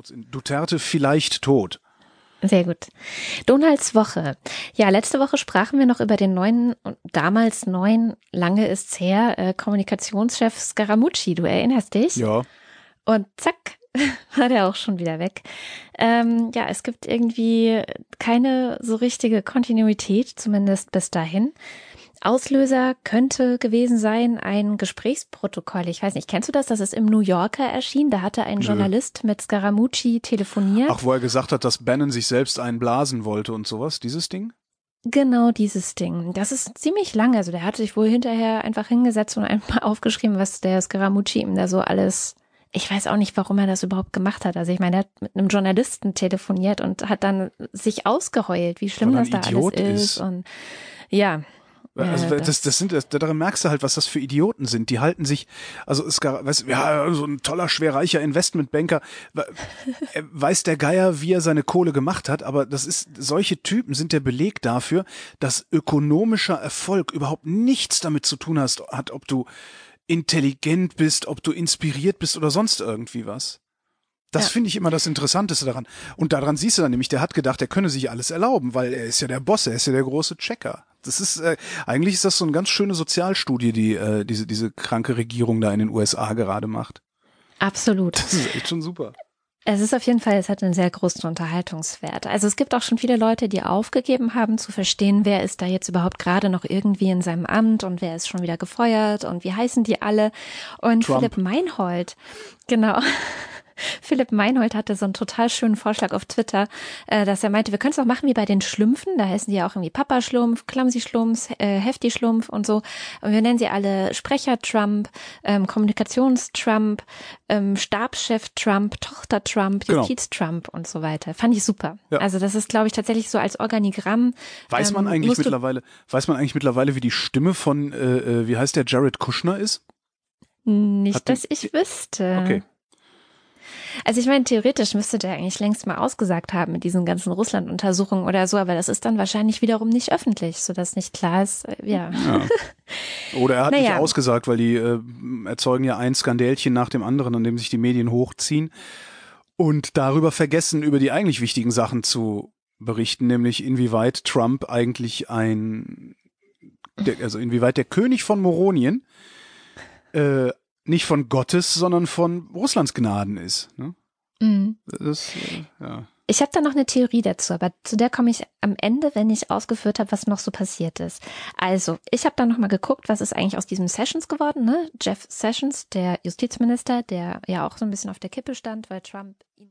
Shownotes in Duterte vielleicht tot. Sehr gut. Donalds Woche. Ja, letzte Woche sprachen wir noch über den neuen, damals neuen, lange ist's her, äh, Kommunikationschef Scaramucci. Du erinnerst dich? Ja. Und zack, war der auch schon wieder weg. Ähm, ja, es gibt irgendwie keine so richtige Kontinuität, zumindest bis dahin. Auslöser könnte gewesen sein ein Gesprächsprotokoll. Ich weiß nicht, kennst du das? Das ist im New Yorker erschienen. Da hatte ein Nö. Journalist mit Scaramucci telefoniert. Ach, wo er gesagt hat, dass Bannon sich selbst einblasen wollte und sowas, dieses Ding? Genau dieses Ding. Das ist ziemlich lang. Also der hatte sich wohl hinterher einfach hingesetzt und einmal aufgeschrieben, was der Scaramucci ihm da so alles ich weiß auch nicht, warum er das überhaupt gemacht hat. Also ich meine, er hat mit einem Journalisten telefoniert und hat dann sich ausgeheult, wie schlimm das da Idiot alles ist. ist. Und ja, also ja, das, das sind, das, daran merkst du halt, was das für Idioten sind. Die halten sich, also es weißt, ja, so ein toller, schwerreicher Investmentbanker, weiß der Geier, wie er seine Kohle gemacht hat, aber das ist, solche Typen sind der Beleg dafür, dass ökonomischer Erfolg überhaupt nichts damit zu tun hast, hat, ob du intelligent bist, ob du inspiriert bist oder sonst irgendwie was. Das ja. finde ich immer das Interessanteste daran. Und daran siehst du dann nämlich, der hat gedacht, er könne sich alles erlauben, weil er ist ja der Boss, er ist ja der große Checker. Das ist äh, eigentlich ist das so eine ganz schöne Sozialstudie, die äh, diese diese kranke Regierung da in den USA gerade macht. Absolut. Das ist echt schon super. Es ist auf jeden Fall, es hat einen sehr großen Unterhaltungswert. Also es gibt auch schon viele Leute, die aufgegeben haben zu verstehen, wer ist da jetzt überhaupt gerade noch irgendwie in seinem Amt und wer ist schon wieder gefeuert und wie heißen die alle. Und Trump. Philipp Meinhold, genau. Philipp Meinhold hatte so einen total schönen Vorschlag auf Twitter, äh, dass er meinte, wir können es auch machen wie bei den Schlümpfen. Da heißen die ja auch irgendwie Papa-Schlumpf, Clumsy-Schlumpf, äh, Hefty-Schlumpf und so. Und wir nennen sie alle Sprecher-Trump, ähm, Kommunikations-Trump, ähm, Stabschef-Trump, Tochter-Trump, genau. Justiz-Trump und so weiter. Fand ich super. Ja. Also das ist, glaube ich, tatsächlich so als Organigramm. Weiß man ähm, eigentlich mittlerweile, weiß man eigentlich mittlerweile, wie die Stimme von, äh, äh wie heißt der, Jared Kushner ist? Nicht, Hat dass ich wüsste. Okay. Also ich meine, theoretisch müsste der eigentlich längst mal ausgesagt haben mit diesen ganzen Russland-Untersuchungen oder so, aber das ist dann wahrscheinlich wiederum nicht öffentlich, sodass nicht klar ist, äh, ja. ja. Oder er hat naja. nicht ausgesagt, weil die äh, erzeugen ja ein Skandälchen nach dem anderen, an dem sich die Medien hochziehen und darüber vergessen, über die eigentlich wichtigen Sachen zu berichten, nämlich inwieweit Trump eigentlich ein, der, also inwieweit der König von Moronien äh, nicht von Gottes, sondern von Russlands Gnaden ist. Ne? Mhm. Das, äh, ja. Ich habe da noch eine Theorie dazu, aber zu der komme ich am Ende, wenn ich ausgeführt habe, was noch so passiert ist. Also, ich habe da noch mal geguckt, was ist eigentlich aus diesem Sessions geworden, ne? Jeff Sessions, der Justizminister, der ja auch so ein bisschen auf der Kippe stand, weil Trump ihn